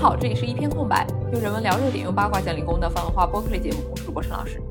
好，这里是一片空白，用人文聊热点，用八卦讲理工的泛文化播客类节目，我是主播陈老师。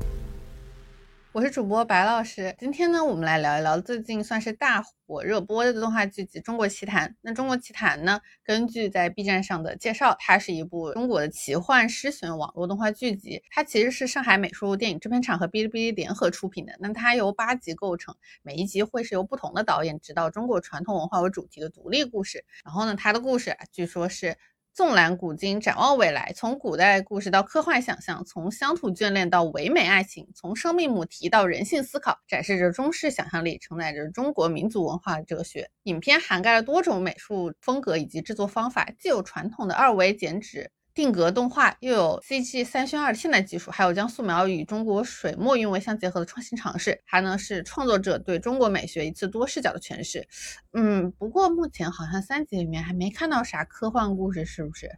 我是主播白老师，今天呢，我们来聊一聊最近算是大火热播的动画剧集《中国奇谭》。那《中国奇谭》呢，根据在 B 站上的介绍，它是一部中国的奇幻诗选网络动画剧集。它其实是上海美术电影制片厂和哔哩哔哩联合出品的。那它由八集构成，每一集会是由不同的导演指导中国传统文化为主题的独立故事。然后呢，它的故事啊，据说是。纵览古今，展望未来，从古代故事到科幻想象，从乡土眷恋到唯美爱情，从生命母题到人性思考，展示着中式想象力，承载着中国民族文化哲学。影片涵盖了多种美术风格以及制作方法，既有传统的二维剪纸。定格动画又有 CG 三渲二现代技术，还有将素描与中国水墨韵味相结合的创新尝试，还能是创作者对中国美学一次多视角的诠释。嗯，不过目前好像三集里面还没看到啥科幻故事，是不是？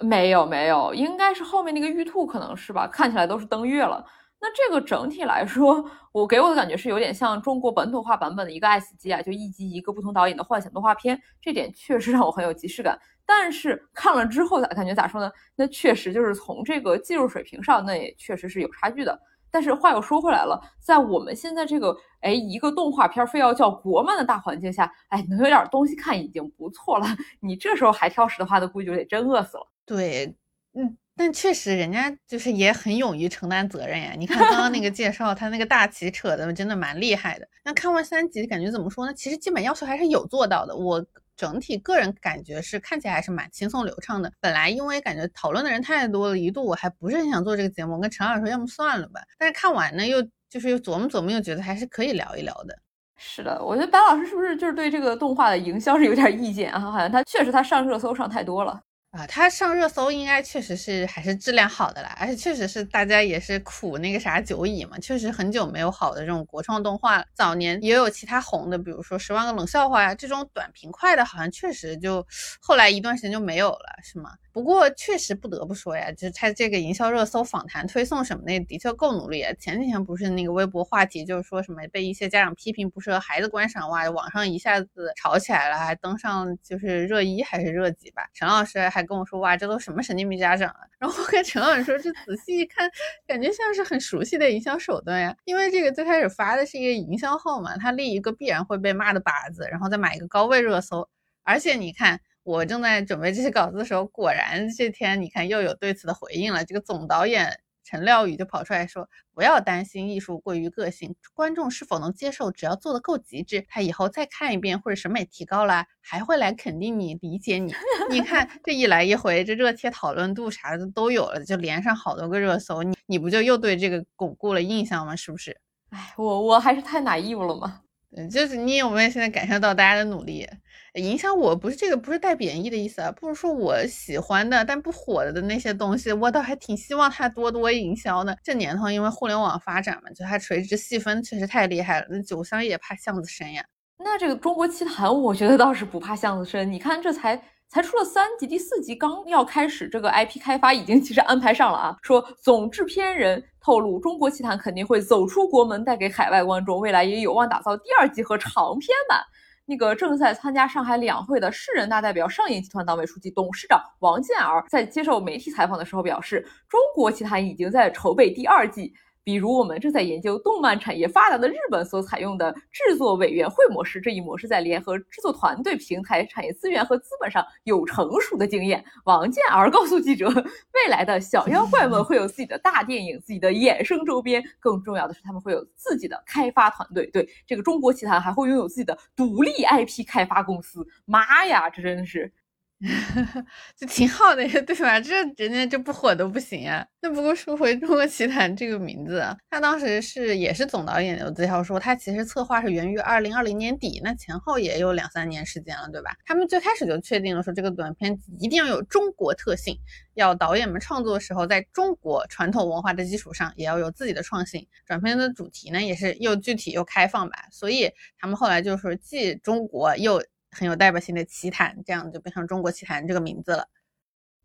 没有没有，应该是后面那个玉兔可能是吧？看起来都是登月了。那这个整体来说，我给我的感觉是有点像中国本土化版本的一个爱死机啊，就一集一个不同导演的幻想动画片，这点确实让我很有即视感。但是看了之后咋感觉咋说呢？那确实就是从这个技术水平上，那也确实是有差距的。但是话又说回来了，在我们现在这个哎一个动画片非要叫国漫的大环境下，哎能有点东西看已经不错了。你这时候还挑食的话，那估计就得真饿死了。对，嗯。但确实，人家就是也很勇于承担责任呀。你看刚刚那个介绍，他那个大旗扯的真的蛮厉害的。那看完三集，感觉怎么说呢？其实基本要求还是有做到的。我整体个人感觉是看起来还是蛮轻松流畅的。本来因为感觉讨论的人太多了，一度我还不是很想做这个节目。我跟陈老师说，要么算了吧。但是看完呢，又就是又琢磨琢磨，又觉得还是可以聊一聊的。是的，我觉得白老师是不是就是对这个动画的营销是有点意见啊？好像他确实他上热搜上太多了。啊，它上热搜应该确实是还是质量好的啦，而且确实是大家也是苦那个啥久矣嘛，确实很久没有好的这种国创动画了。早年也有其他红的，比如说《十万个冷笑话》呀，这种短平快的，好像确实就后来一段时间就没有了，是吗？不过确实不得不说呀，就是他这个营销热搜、访谈推送什么的，的确够努力。前几天不是那个微博话题，就是说什么被一些家长批评不适合孩子观赏，哇，网上一下子吵起来了，还登上就是热一还是热几吧。陈老师还跟我说，哇，这都什么神经病家长啊？然后我跟陈老师说，这仔细一看，感觉像是很熟悉的营销手段呀。因为这个最开始发的是一个营销号嘛，他立一个必然会被骂的靶子，然后再买一个高位热搜，而且你看。我正在准备这些稿子的时候，果然这天你看又有对此的回应了。这个总导演陈廖宇就跑出来说：“不要担心艺术过于个性，观众是否能接受，只要做的够极致，他以后再看一遍或者审美提高了，还会来肯定你、理解你。你看这一来一回，这热帖讨论度啥的都有了，就连上好多个热搜，你你不就又对这个巩固了印象吗？是不是？哎，我我还是太拿义务了吗？嗯，就是你有没有现在感受到大家的努力？”影响我不是这个，不是带贬义的意思啊，不是说我喜欢的但不火的的那些东西，我倒还挺希望它多多营销的。这年头因为互联网发展嘛，就它垂直细分确实太厉害了。那酒香也怕巷子深呀。那这个中国奇谭，我觉得倒是不怕巷子深。你看这才才出了三集，第四集刚要开始，这个 IP 开发已经其实安排上了啊。说总制片人透露，中国奇谭肯定会走出国门，带给海外观众，未来也有望打造第二季和长篇版。那个正在参加上海两会的市人大代表上影集团党委书记、董事长王健儿在接受媒体采访的时候表示，中国奇谭已经在筹备第二季。比如，我们正在研究动漫产业发达的日本所采用的制作委员会模式，这一模式在联合制作团队、平台、产业资源和资本上有成熟的经验。王健儿告诉记者，未来的小妖怪们会有自己的大电影、自己的衍生周边，更重要的是，他们会有自己的开发团队。对这个中国奇谭还会拥有自己的独立 IP 开发公司。妈呀，这真的是！就挺好的呀，对吧？这人家就不火都不行啊。那不过说回《中国奇谭》这个名字，他当时是也是总导演刘子骁说，他其实策划是源于二零二零年底，那前后也有两三年时间了，对吧？他们最开始就确定了说，这个短片一定要有中国特性，要导演们创作的时候，在中国传统文化的基础上，也要有自己的创新。短片的主题呢，也是又具体又开放吧，所以他们后来就是既中国又。很有代表性的奇谭，这样就变成中国奇谭这个名字了。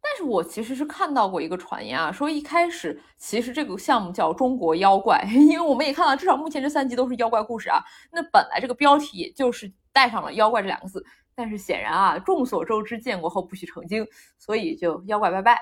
但是我其实是看到过一个传言啊，说一开始其实这个项目叫中国妖怪，因为我们也看到，至少目前这三集都是妖怪故事啊。那本来这个标题就是带上了妖怪这两个字。但是显然啊，众所周知，建国后不许成精，所以就妖怪拜拜。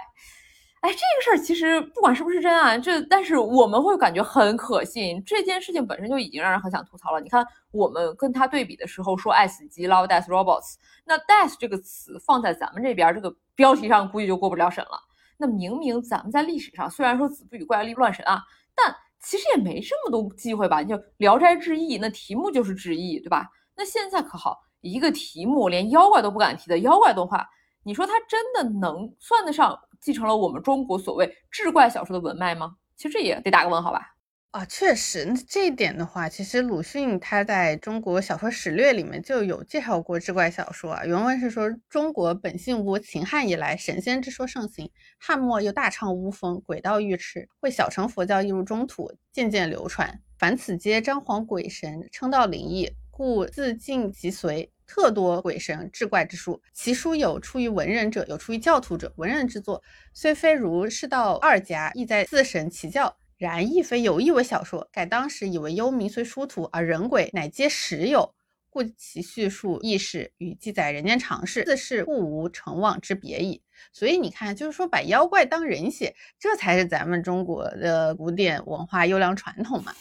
哎，这个事儿其实不管是不是真啊，这但是我们会感觉很可信。这件事情本身就已经让人很想吐槽了。你看，我们跟他对比的时候说爱死机 love death robots，那 death 这个词放在咱们这边这个标题上估计就过不了审了。那明明咱们在历史上虽然说子不语怪力乱神啊，但其实也没这么多机会吧？你就《聊斋志异》，那题目就是志异，对吧？那现在可好，一个题目连妖怪都不敢提的妖怪动画，你说它真的能算得上？继承了我们中国所谓志怪小说的文脉吗？其实这也得打个问号吧。啊，确实，这一点的话，其实鲁迅他在中国小说史略里面就有介绍过志怪小说啊。原文是说：中国本性无秦汉以来神仙之说盛行，汉末又大唱巫风，鬼道愈炽，为小乘佛教一入中土，渐渐流传。凡此皆张皇鬼神，称道灵异，故自尽其随。特多鬼神志怪之书，其书有出于文人者，有出于教徒者。文人之作，虽非如世道二家，亦在自神其教，然亦非有意为小说。盖当时以为幽冥虽殊途，而人鬼乃皆实有，故其叙述意事与记载人间常事，自是故无成妄之别矣。所以你看，就是说把妖怪当人写，这才是咱们中国的古典文化优良传统嘛。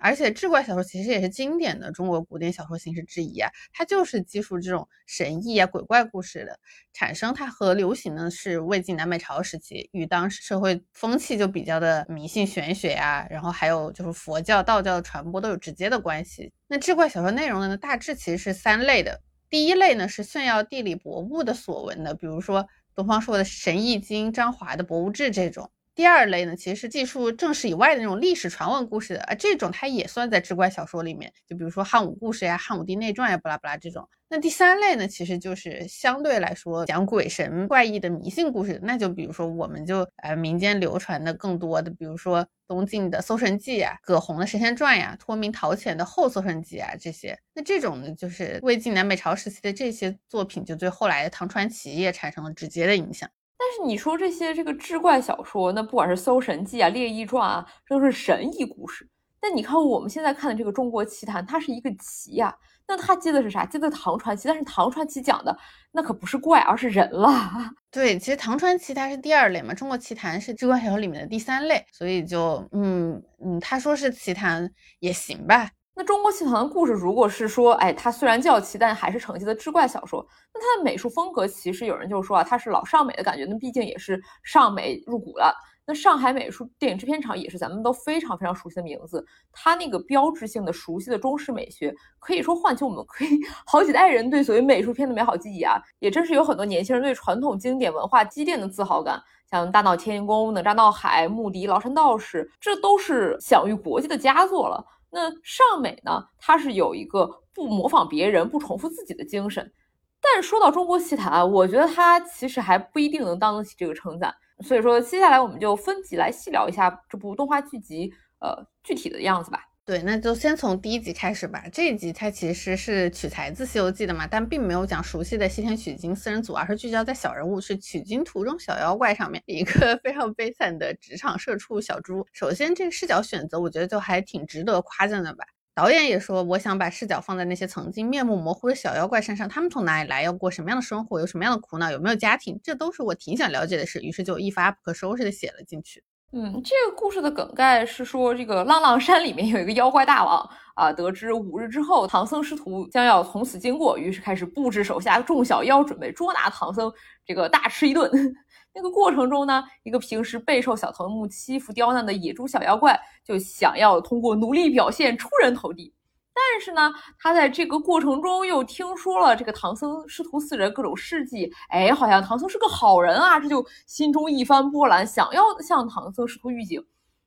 而且志怪小说其实也是经典的中国古典小说形式之一啊，它就是记述这种神异啊、鬼怪故事的产生。它和流行呢是魏晋南北朝时期，与当时社会风气就比较的迷信玄学呀，然后还有就是佛教、道教的传播都有直接的关系。那志怪小说内容呢，大致其实是三类的。第一类呢是炫耀地理博物的所闻的，比如说。东方朔的《神异经》，张华的《博物志》这种。第二类呢，其实是记述正史以外的那种历史传闻故事的啊，这种它也算在志怪小说里面。就比如说汉武故事呀、汉武帝内传呀，巴拉巴拉这种。那第三类呢，其实就是相对来说讲鬼神怪异的迷信故事。那就比如说，我们就呃民间流传的更多的，比如说东晋的《搜神记》啊，葛洪的《神仙传》呀，托名陶潜的《后搜神记》啊这些。那这种呢，就是魏晋南北朝时期的这些作品，就对后来的唐传奇也产生了直接的影响。但是你说这些这个志怪小说，那不管是《搜神记》啊、《列异传》啊，这都是神异故事。但你看我们现在看的这个《中国奇谭》，它是一个奇呀，那它接的是啥？接的唐传奇。但是唐传奇讲的那可不是怪，而是人了。对，其实唐传奇它是第二类嘛，《中国奇谭》是志怪小说里面的第三类，所以就嗯嗯，他说是奇谭也行吧。那中国奇谭的故事，如果是说，哎，它虽然叫奇，但还是承接的志怪小说。那它的美术风格，其实有人就说啊，它是老上美的感觉。那毕竟也是上美入股了。那上海美术电影制片厂也是咱们都非常非常熟悉的名字。它那个标志性的、熟悉的中式美学，可以说唤起我们可以好几代人对所谓美术片的美好记忆啊。也真是有很多年轻人对传统经典文化积淀的自豪感。像《大闹天宫》《哪吒闹海》《牧笛》《崂山道士》，这都是享誉国际的佳作了。那尚美呢？它是有一个不模仿别人、不重复自己的精神。但说到中国奇谭，我觉得它其实还不一定能当得起这个称赞。所以说，接下来我们就分集来细聊一下这部动画剧集，呃，具体的样子吧。对，那就先从第一集开始吧。这一集它其实是取材自《西游记》的嘛，但并没有讲熟悉的西天取经四人组，而是聚焦在小人物是取经途中小妖怪上面，一个 非常悲惨的职场社畜小猪。首先，这个视角选择，我觉得就还挺值得夸赞的吧。导演也说，我想把视角放在那些曾经面目模糊的小妖怪身上，他们从哪里来，要过什么样的生活，有什么样的苦恼，有没有家庭，这都是我挺想了解的事。于是就一发不可收拾的写了进去。嗯，这个故事的梗概是说，这个浪浪山里面有一个妖怪大王啊，得知五日之后唐僧师徒将要从此经过，于是开始布置手下众小妖，准备捉拿唐僧，这个大吃一顿。那个过程中呢，一个平时备受小头目欺负刁难的野猪小妖怪，就想要通过努力表现出人头地。但是呢，他在这个过程中又听说了这个唐僧师徒四人各种事迹，哎，好像唐僧是个好人啊，这就心中一番波澜，想要向唐僧师徒预警。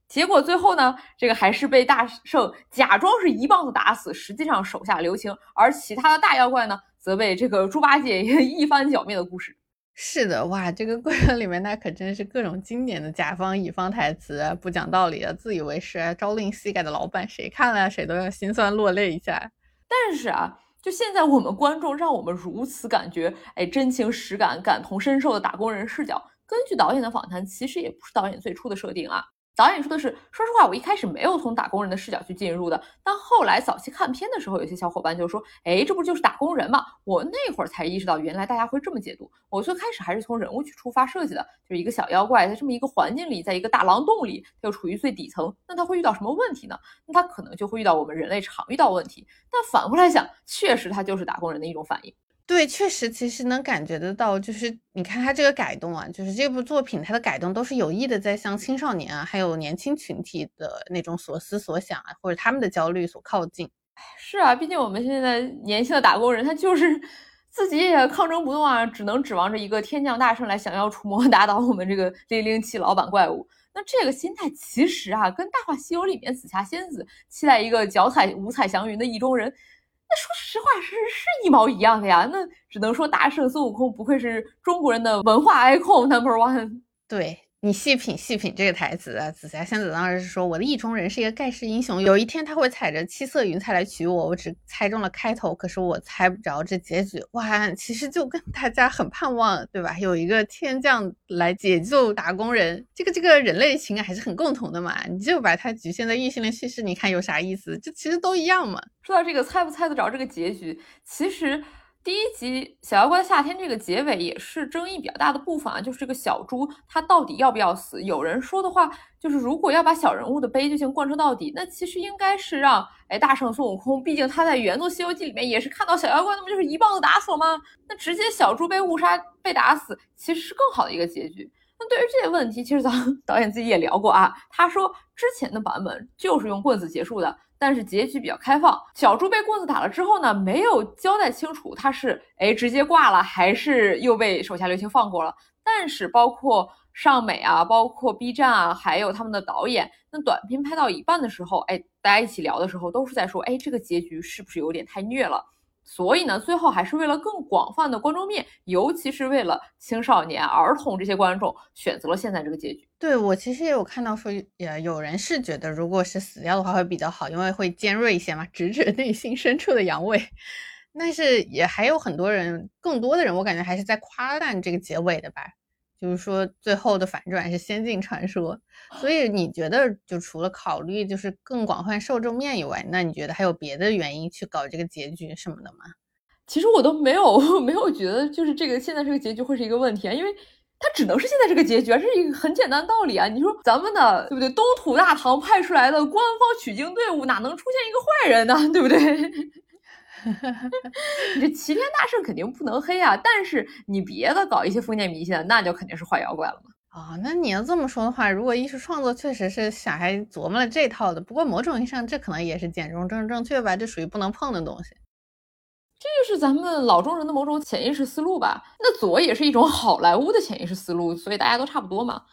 结果最后呢，这个还是被大圣假装是一棒子打死，实际上手下留情。而其他的大妖怪呢，则被这个猪八戒 一番剿灭的故事。是的，哇，这个过程里面那可真是各种经典的甲方乙方台词，不讲道理的，自以为是，朝令夕改的老板，谁看了谁都要心酸落泪一下。但是啊，就现在我们观众让我们如此感觉，哎，真情实感、感同身受的打工人视角，根据导演的访谈，其实也不是导演最初的设定啊。导演说的是，说实话，我一开始没有从打工人的视角去进入的，但后来早期看片的时候，有些小伙伴就说，哎，这不就是打工人吗？我那会儿才意识到，原来大家会这么解读。我最开始还是从人物去出发设计的，就是一个小妖怪，在这么一个环境里，在一个大狼洞里，他又处于最底层，那他会遇到什么问题呢？那他可能就会遇到我们人类常遇到问题。但反过来想，确实他就是打工人的一种反应。对，确实，其实能感觉得到，就是你看他这个改动啊，就是这部作品它的改动都是有意的，在向青少年啊，还有年轻群体的那种所思所想啊，或者他们的焦虑所靠近。是啊，毕竟我们现在年轻的打工人，他就是自己也抗争不动啊，只能指望着一个天降大圣来降妖除魔，打倒我们这个零零七老板怪物。那这个心态其实啊，跟《大话西游》里面紫霞仙子期待一个脚踩五彩祥云的意中人。那说实话是是一毛一样的呀，那只能说大圣孙悟空不愧是中国人的文化 icon number one。对。你细品细品这个台词啊，紫霞仙子当时是说我的意中人是一个盖世英雄，有一天他会踩着七色云彩来娶我。我只猜中了开头，可是我猜不着这结局。哇，其实就跟大家很盼望，对吧？有一个天降来解救打工人，这个这个人类情感还是很共同的嘛。你就把它局限在异性恋叙事，你看有啥意思？这其实都一样嘛。说到这个猜不猜得着这个结局，其实。第一集《小妖怪的夏天》这个结尾也是争议比较大的部分啊，就是这个小猪它到底要不要死？有人说的话就是，如果要把小人物的悲剧性贯彻到底，那其实应该是让哎大圣孙悟空，毕竟他在原作《西游记》里面也是看到小妖怪，那不就是一棒子打死了吗？那直接小猪被误杀被打死，其实是更好的一个结局。那对于这些问题，其实咱 导演自己也聊过啊，他说之前的版本就是用棍子结束的。但是结局比较开放，小猪被棍子打了之后呢，没有交代清楚他是哎直接挂了，还是又被手下留情放过了。但是包括尚美啊，包括 B 站啊，还有他们的导演，那短片拍到一半的时候，哎，大家一起聊的时候，都是在说，哎，这个结局是不是有点太虐了？所以呢，最后还是为了更广泛的观众面，尤其是为了青少年、儿童这些观众，选择了现在这个结局。对我其实也有看到说，也有人是觉得，如果是死掉的话会比较好，因为会尖锐一些嘛，直指内心深处的阳痿。但是也还有很多人，更多的人，我感觉还是在夸赞这个结尾的吧。就是说，最后的反转是仙境传说，所以你觉得，就除了考虑就是更广泛受众面以外，那你觉得还有别的原因去搞这个结局什么的吗？其实我都没有 没有觉得，就是这个现在这个结局会是一个问题啊，因为它只能是现在这个结局啊，这是一个很简单的道理啊。你说咱们的对不对？东土大唐派出来的官方取经队伍哪能出现一个坏人呢？对不对？你这齐天大圣肯定不能黑啊，但是你别的搞一些封建迷信，那就肯定是坏妖怪了嘛。啊，那你要这么说的话，如果艺术创作确实是小孩琢磨了这套的，不过某种意义上这可能也是简中正正确吧，这属于不能碰的东西。这就是咱们老中人的某种潜意识思路吧。那左也是一种好莱坞的潜意识思路，所以大家都差不多嘛。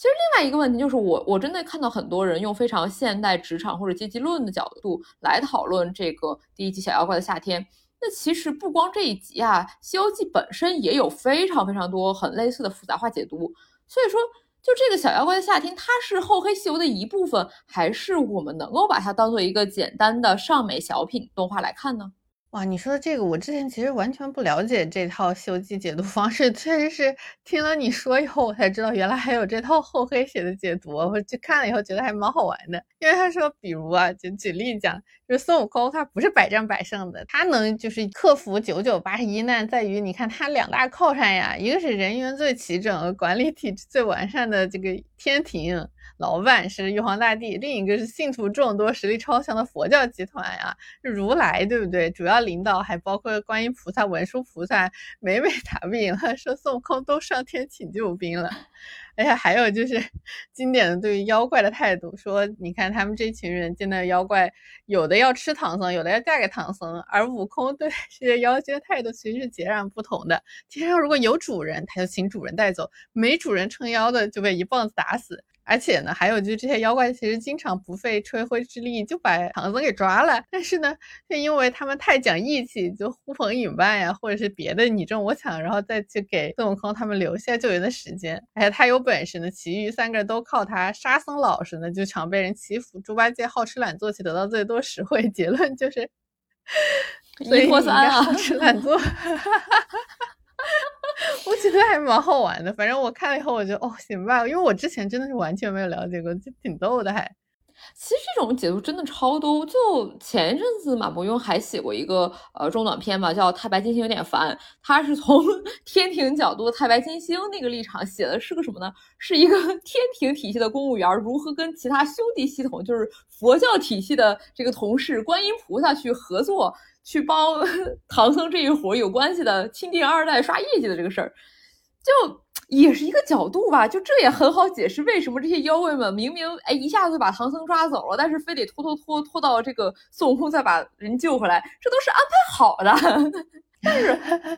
其实另外一个问题就是，我我真的看到很多人用非常现代职场或者阶级论的角度来讨论这个第一集《小妖怪的夏天》。那其实不光这一集啊，《西游记》本身也有非常非常多很类似的复杂化解读。所以说，就这个《小妖怪的夏天》，它是《厚黑西游》的一部分，还是我们能够把它当做一个简单的尚美小品动画来看呢？哇，你说的这个，我之前其实完全不了解这套《西游记》解读方式，确实是听了你说以后，我才知道原来还有这套厚黑写的解读。我去看了以后，觉得还蛮好玩的。因为他说，比如啊，就举例讲，就是孙悟空他不是百战百胜的，他能就是克服九九八十一难，在于你看他两大靠山呀，一个是人员最齐整、管理体制最完善的这个天庭。老板是玉皇大帝，另一个是信徒众多、实力超强的佛教集团呀，如来对不对？主要领导还包括观音菩萨、文殊菩萨，每每打不赢了，说孙悟空都上天请救兵了。而且还有就是 经典的对于妖怪的态度，说你看他们这群人见到妖怪，有的要吃唐僧，有的要嫁给唐僧，而悟空对这些妖精的态度其实是截然不同的。天上如果有主人，他就请主人带走；没主人撑腰的，就被一棒子打死。而且呢，还有就是这些妖怪其实经常不费吹灰之力就把唐僧给抓了，但是呢，就因为他们太讲义气，就呼朋引伴呀，或者是别的你争我抢，然后再去给孙悟空他们留下救援的时间。而且他有本事呢，其余三个人都靠他。沙僧老实呢，就常被人欺负。猪八戒好吃懒做，且得到最多实惠。结论就是，所以你应该好吃懒做。我觉得还蛮好玩的。反正我看了以后，我就哦，行吧，因为我之前真的是完全没有了解过，就挺逗的还。其实这种解读真的超多。就前一阵子，马伯庸还写过一个呃中短篇吧，叫《太白金星有点烦》。他是从 天庭角度太白金星那个立场写的，是个什么呢？是一个 天庭体系的公务员如何跟其他兄弟系统，就是佛教体系的这个同事观音菩萨去合作，去帮 唐僧这一伙有关系的钦定二代刷业绩的这个事儿。就。也是一个角度吧，就这也很好解释为什么这些妖怪们明明哎一下子把唐僧抓走了，但是非得拖拖拖拖到这个孙悟空再把人救回来，这都是安排好的。但是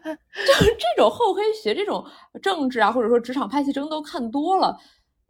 就是这种厚黑学、这种政治啊，或者说职场派系争斗看多了。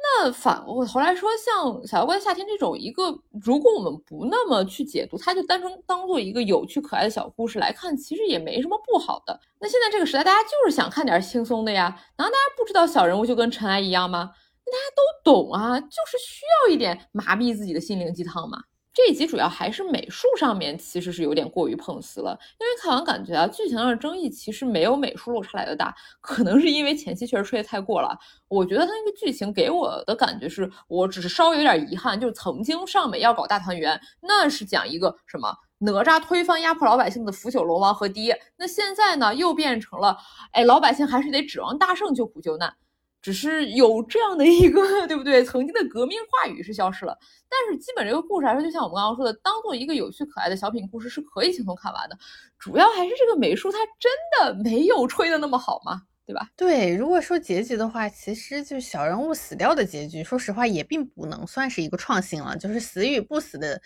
那反过头来说，像《小妖怪夏天》这种一个，如果我们不那么去解读，它就单纯当做一个有趣可爱的小故事来看，其实也没什么不好的。那现在这个时代，大家就是想看点轻松的呀。难道大家不知道小人物就跟尘埃一样吗？大家都懂啊，就是需要一点麻痹自己的心灵鸡汤嘛。这一集主要还是美术上面其实是有点过于碰瓷了，因为看完感觉啊，剧情上的争议其实没有美术落差来的大，可能是因为前期确实吹的太过了。我觉得他那个剧情给我的感觉是，我只是稍微有点遗憾，就是曾经上美要搞大团圆，那是讲一个什么哪吒推翻压迫老百姓的腐朽龙王和爹，那现在呢又变成了，哎，老百姓还是得指望大圣救苦救难。只是有这样的一个，对不对？曾经的革命话语是消失了，但是基本这个故事来说，就像我们刚刚说的，当做一个有趣可爱的小品故事是可以轻松看完的。主要还是这个美术，它真的没有吹的那么好吗？对吧？对，如果说结局的话，其实就小人物死掉的结局，说实话也并不能算是一个创新了，就是死与不死的。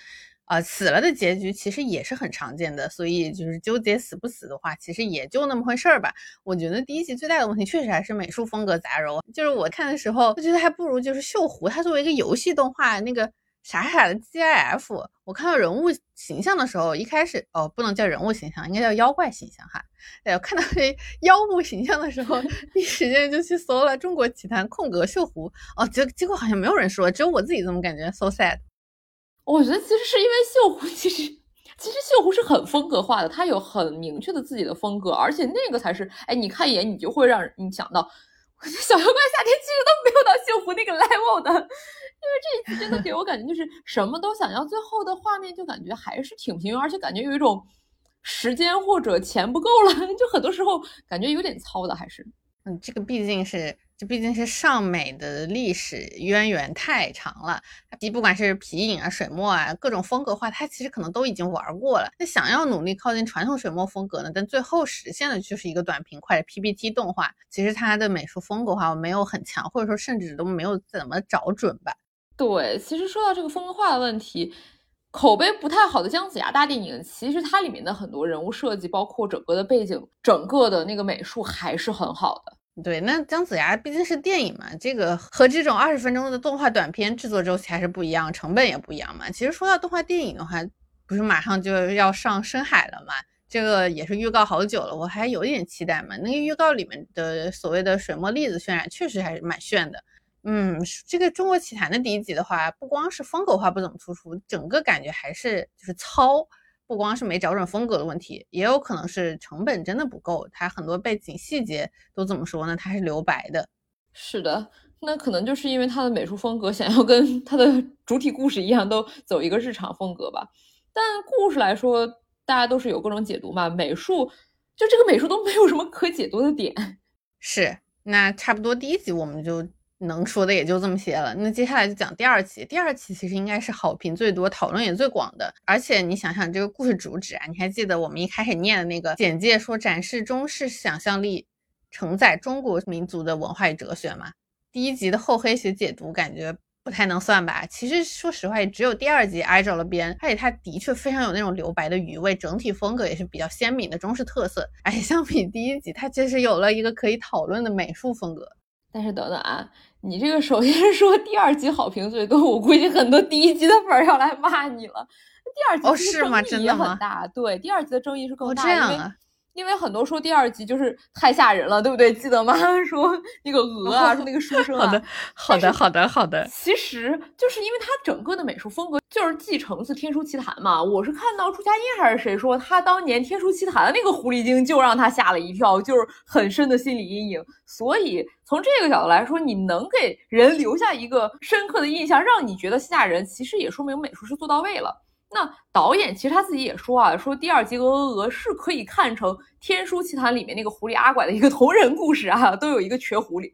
啊，死了的结局其实也是很常见的，所以就是纠结死不死的话，其实也就那么回事儿吧。我觉得第一集最大的问题确实还是美术风格杂糅，就是我看的时候，我觉得还不如就是锈湖，它作为一个游戏动画，那个傻傻的 GIF，我看到人物形象的时候，一开始哦，不能叫人物形象，应该叫妖怪形象哈。哎，我看到这妖物形象的时候，第一时间就去搜了《中国奇谭》空格锈湖，哦，结结果好像没有人说，只有我自己这么感觉，so sad。我觉得其实是因为锈湖，其实其实锈湖是很风格化的，它有很明确的自己的风格，而且那个才是，哎，你看一眼你就会让你想到，我觉得小妖怪夏天其实都没有到锈湖那个 level 的，因为这一次真的给我感觉就是什么都想要，最后的画面就感觉还是挺平庸，而且感觉有一种时间或者钱不够了，就很多时候感觉有点糙的，还是，嗯，这个毕竟是。这毕竟是上美的历史渊源太长了，它不管是皮影啊、水墨啊，各种风格化，它其实可能都已经玩过了。那想要努力靠近传统水墨风格呢？但最后实现的就是一个短平快的 PPT 动画。其实它的美术风格化没有很强，或者说甚至都没有怎么找准吧。对，其实说到这个风格化的问题，口碑不太好的姜子牙大电影，其实它里面的很多人物设计，包括整个的背景、整个的那个美术还是很好的。对，那姜子牙毕竟是电影嘛，这个和这种二十分钟的动画短片制作周期还是不一样，成本也不一样嘛。其实说到动画电影的话，不是马上就要上深海了嘛？这个也是预告好久了，我还有点期待嘛。那个预告里面的所谓的水墨粒子渲染，确实还是蛮炫的。嗯，这个中国奇谭的第一集的话，不光是风格化不怎么突出，整个感觉还是就是糙。不光是没找准风格的问题，也有可能是成本真的不够。它很多背景细节都怎么说呢？它是留白的。是的，那可能就是因为它的美术风格想要跟它的主体故事一样，都走一个日常风格吧。但故事来说，大家都是有各种解读嘛。美术就这个美术都没有什么可解读的点。是，那差不多第一集我们就。能说的也就这么些了，那接下来就讲第二期。第二期其实应该是好评最多、讨论也最广的。而且你想想这个故事主旨啊，你还记得我们一开始念的那个简介，说展示中式想象力，承载中国民族的文化与哲学吗？第一集的厚黑学解读感觉不太能算吧？其实说实话，也只有第二集挨着了边，而且它的确非常有那种留白的余味，整体风格也是比较鲜明的中式特色。而 且相比第一集，它确实有了一个可以讨论的美术风格。但是等等啊，你这个首先说第二集好评最多，我估计很多第一集的粉要来骂你了。第二集哦是吗？真的很大，对，第二集的争议是更大，因为因为很多说第二集就是太吓人了，对不对？记得吗？说那个鹅啊，说那个书生啊。好的，好的，好的，好的。其实就是因为它整个的美术风格就是继承自《天书奇谭》嘛。我是看到朱家印还是谁说，他当年《天书奇谭》那个狐狸精就让他吓了一跳，就是很深的心理阴影。所以从这个角度来说，你能给人留下一个深刻的印象，让你觉得吓人，其实也说明美术是做到位了。那导演其实他自己也说啊，说第二集《鹅鹅鹅》是可以看成《天书奇谭》里面那个狐狸阿拐的一个同人故事啊，都有一个瘸狐狸。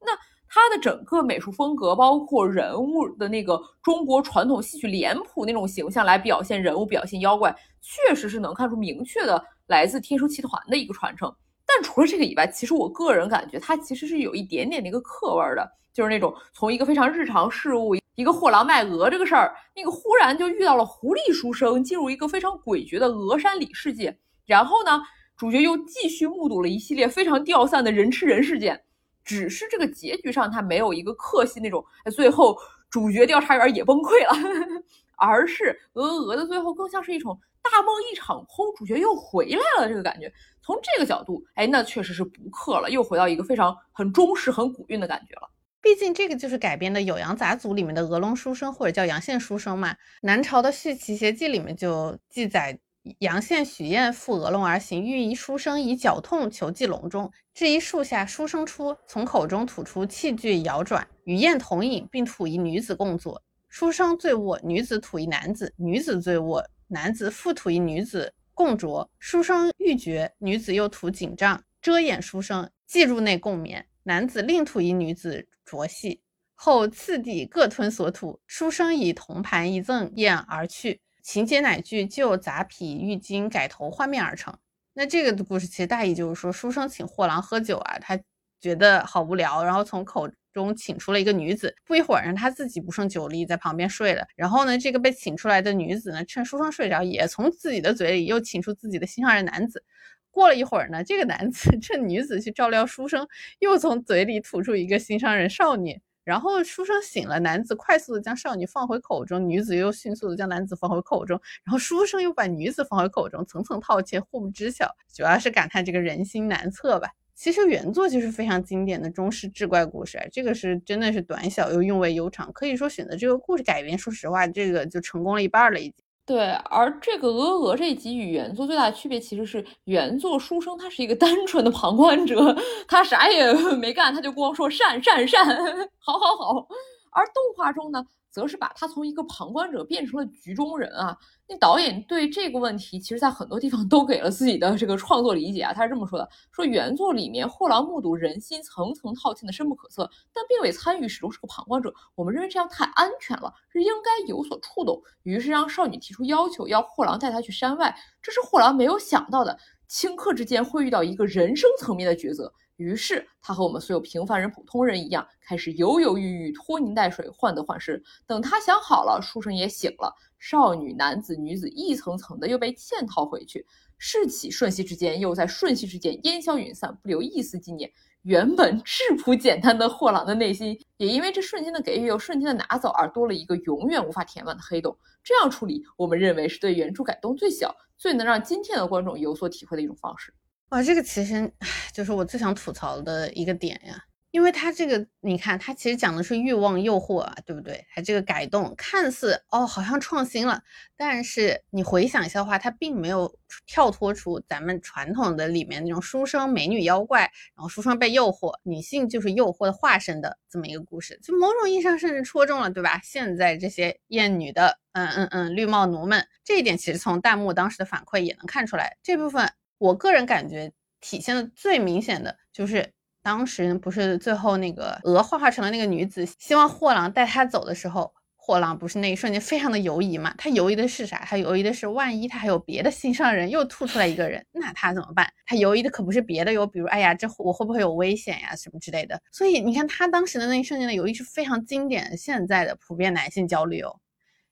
那他的整个美术风格，包括人物的那个中国传统戏曲脸谱那种形象来表现人物、表现妖怪，确实是能看出明确的来自《天书奇谭》的一个传承。但除了这个以外，其实我个人感觉它其实是有一点点那个客味的，就是那种从一个非常日常事物。一个货郎卖鹅这个事儿，那个忽然就遇到了狐狸书生，进入一个非常诡谲的鹅山里世界。然后呢，主角又继续目睹了一系列非常掉散的人吃人事件。只是这个结局上，他没有一个客系那种，最后主角调查员也崩溃了，而是鹅鹅鹅的最后更像是一种大梦一场空，主角又回来了这个感觉。从这个角度，哎，那确实是不克了，又回到一个非常很中式、很古韵的感觉了。毕竟这个就是改编的《酉阳杂俎》里面的鹅龙书生，或者叫阳羡书生嘛。南朝的《续奇邪记》里面就记载，阳羡许燕赴鹅龙而行，欲一书生以脚痛求寄笼中。至一树下，书生出，从口中吐出器具摇转，与燕同饮，并吐一女子共坐。书生醉卧，女子吐一男子；女子醉卧，男子复吐一女子共酌。书生欲绝，女子又吐锦帐遮掩书生，即入内共眠。男子另吐一女子。着戏后，次第各吞所吐。书生以铜盘一赠宴而去。情节乃据旧杂匹浴巾改头换面而成。那这个的故事其实大意就是说，书生请货郎喝酒啊，他觉得好无聊，然后从口中请出了一个女子。不一会儿呢，他自己不胜酒力，在旁边睡了。然后呢，这个被请出来的女子呢，趁书生睡着，也从自己的嘴里又请出自己的心上人男子。过了一会儿呢，这个男子 趁女子去照料书生，又从嘴里吐出一个心上人少女。然后书生醒了，男子快速的将少女放回口中，女子又迅速的将男子放回口中，然后书生又把女子放回口中，层层套切，互不知晓。主要是感叹这个人心难测吧。其实原作就是非常经典的中式志怪故事，这个是真的是短小又韵味悠长，可以说选择这个故事改编，说实话，这个就成功了一半了已经。对，而这个鹅鹅这一集与原作最大的区别，其实是原作书生他是一个单纯的旁观者，他啥也 没干，他就光说善善善，好好好。而动画中呢？则是把他从一个旁观者变成了局中人啊！那导演对这个问题，其实在很多地方都给了自己的这个创作理解啊。他是这么说的：说原作里面货郎目睹人心层层套嵌的深不可测，但并未参与，始终是个旁观者。我们认为这样太安全了，是应该有所触动，于是让少女提出要求，要货郎带她去山外。这是货郎没有想到的，顷刻之间会遇到一个人生层面的抉择。于是他和我们所有平凡人、普通人一样，开始犹犹豫豫、拖泥带水、患得患失。等他想好了，书生也醒了，少女、男子、女子一层层的又被嵌套回去。事起瞬息之间，又在瞬息之间烟消云散，不留一丝纪念。原本质朴简单的货郎的内心，也因为这瞬间的给予又瞬间的拿走，而多了一个永远无法填满的黑洞。这样处理，我们认为是对原著改动最小、最能让今天的观众有所体会的一种方式。哇，这个其实就是我最想吐槽的一个点呀，因为它这个，你看，它其实讲的是欲望诱惑啊，对不对？它这个改动看似哦，好像创新了，但是你回想一下的话，它并没有跳脱出咱们传统的里面那种书生美女妖怪，然后书生被诱惑，女性就是诱惑的化身的这么一个故事，就某种意义上甚至戳中了，对吧？现在这些艳女的，嗯嗯嗯，绿帽奴们，这一点其实从弹幕当时的反馈也能看出来，这部分。我个人感觉体现的最明显的就是，当时不是最后那个鹅幻化成了那个女子，希望货郎带她走的时候，货郎不是那一瞬间非常的犹疑嘛？他犹疑的是啥？他犹疑的是万一他还有别的心上人又吐出来一个人，那他怎么办？他犹疑的可不是别的哟，比如哎呀，这我会不会有危险呀，什么之类的。所以你看他当时的那一瞬间的犹豫是非常经典，现在的普遍男性焦虑哦。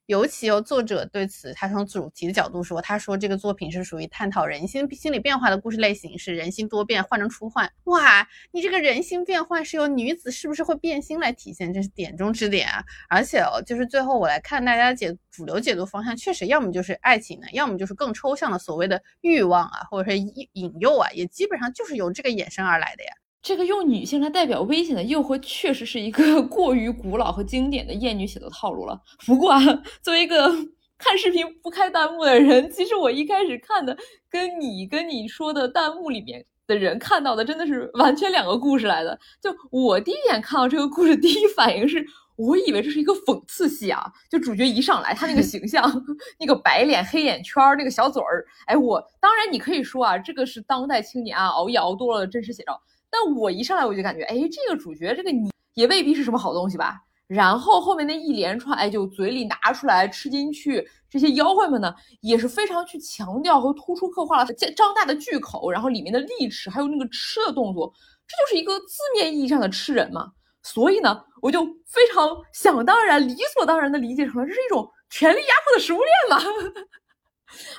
尤其由作者对此，他从主题的角度说，他说这个作品是属于探讨人心心理变化的故事类型，是人心多变，患中出患。哇，你这个人心变换是由女子是不是会变心来体现，这是点中之点啊！而且哦，就是最后我来看大家解主流解读方向，确实要么就是爱情的，要么就是更抽象的所谓的欲望啊，或者是引引诱啊，也基本上就是由这个衍生而来的呀。这个用女性来代表危险的诱惑，确实是一个 过于古老和经典的厌女写作套路了。不过啊，作为一个 看视频不开弹幕的人，其实我一开始看的跟你跟你说的弹幕里面的人看到的真的是完全两个故事来的。就我第一眼看到这个故事，第一反应是我以为这是一个讽刺戏啊。就主角一上来，他那个形象，那个白脸黑眼圈，那个小嘴儿，哎，我当然你可以说啊，这个是当代青年啊熬夜熬多了的真实写照。但我一上来我就感觉，哎，这个主角这个你也未必是什么好东西吧。然后后面那一连串，哎，就嘴里拿出来吃进去，这些妖怪们呢也是非常去强调和突出刻画了张大的巨口，然后里面的利齿，还有那个吃的动作，这就是一个字面意义上的吃人嘛。所以呢，我就非常想当然、理所当然的理解成了这是一种权力压迫的食物链嘛。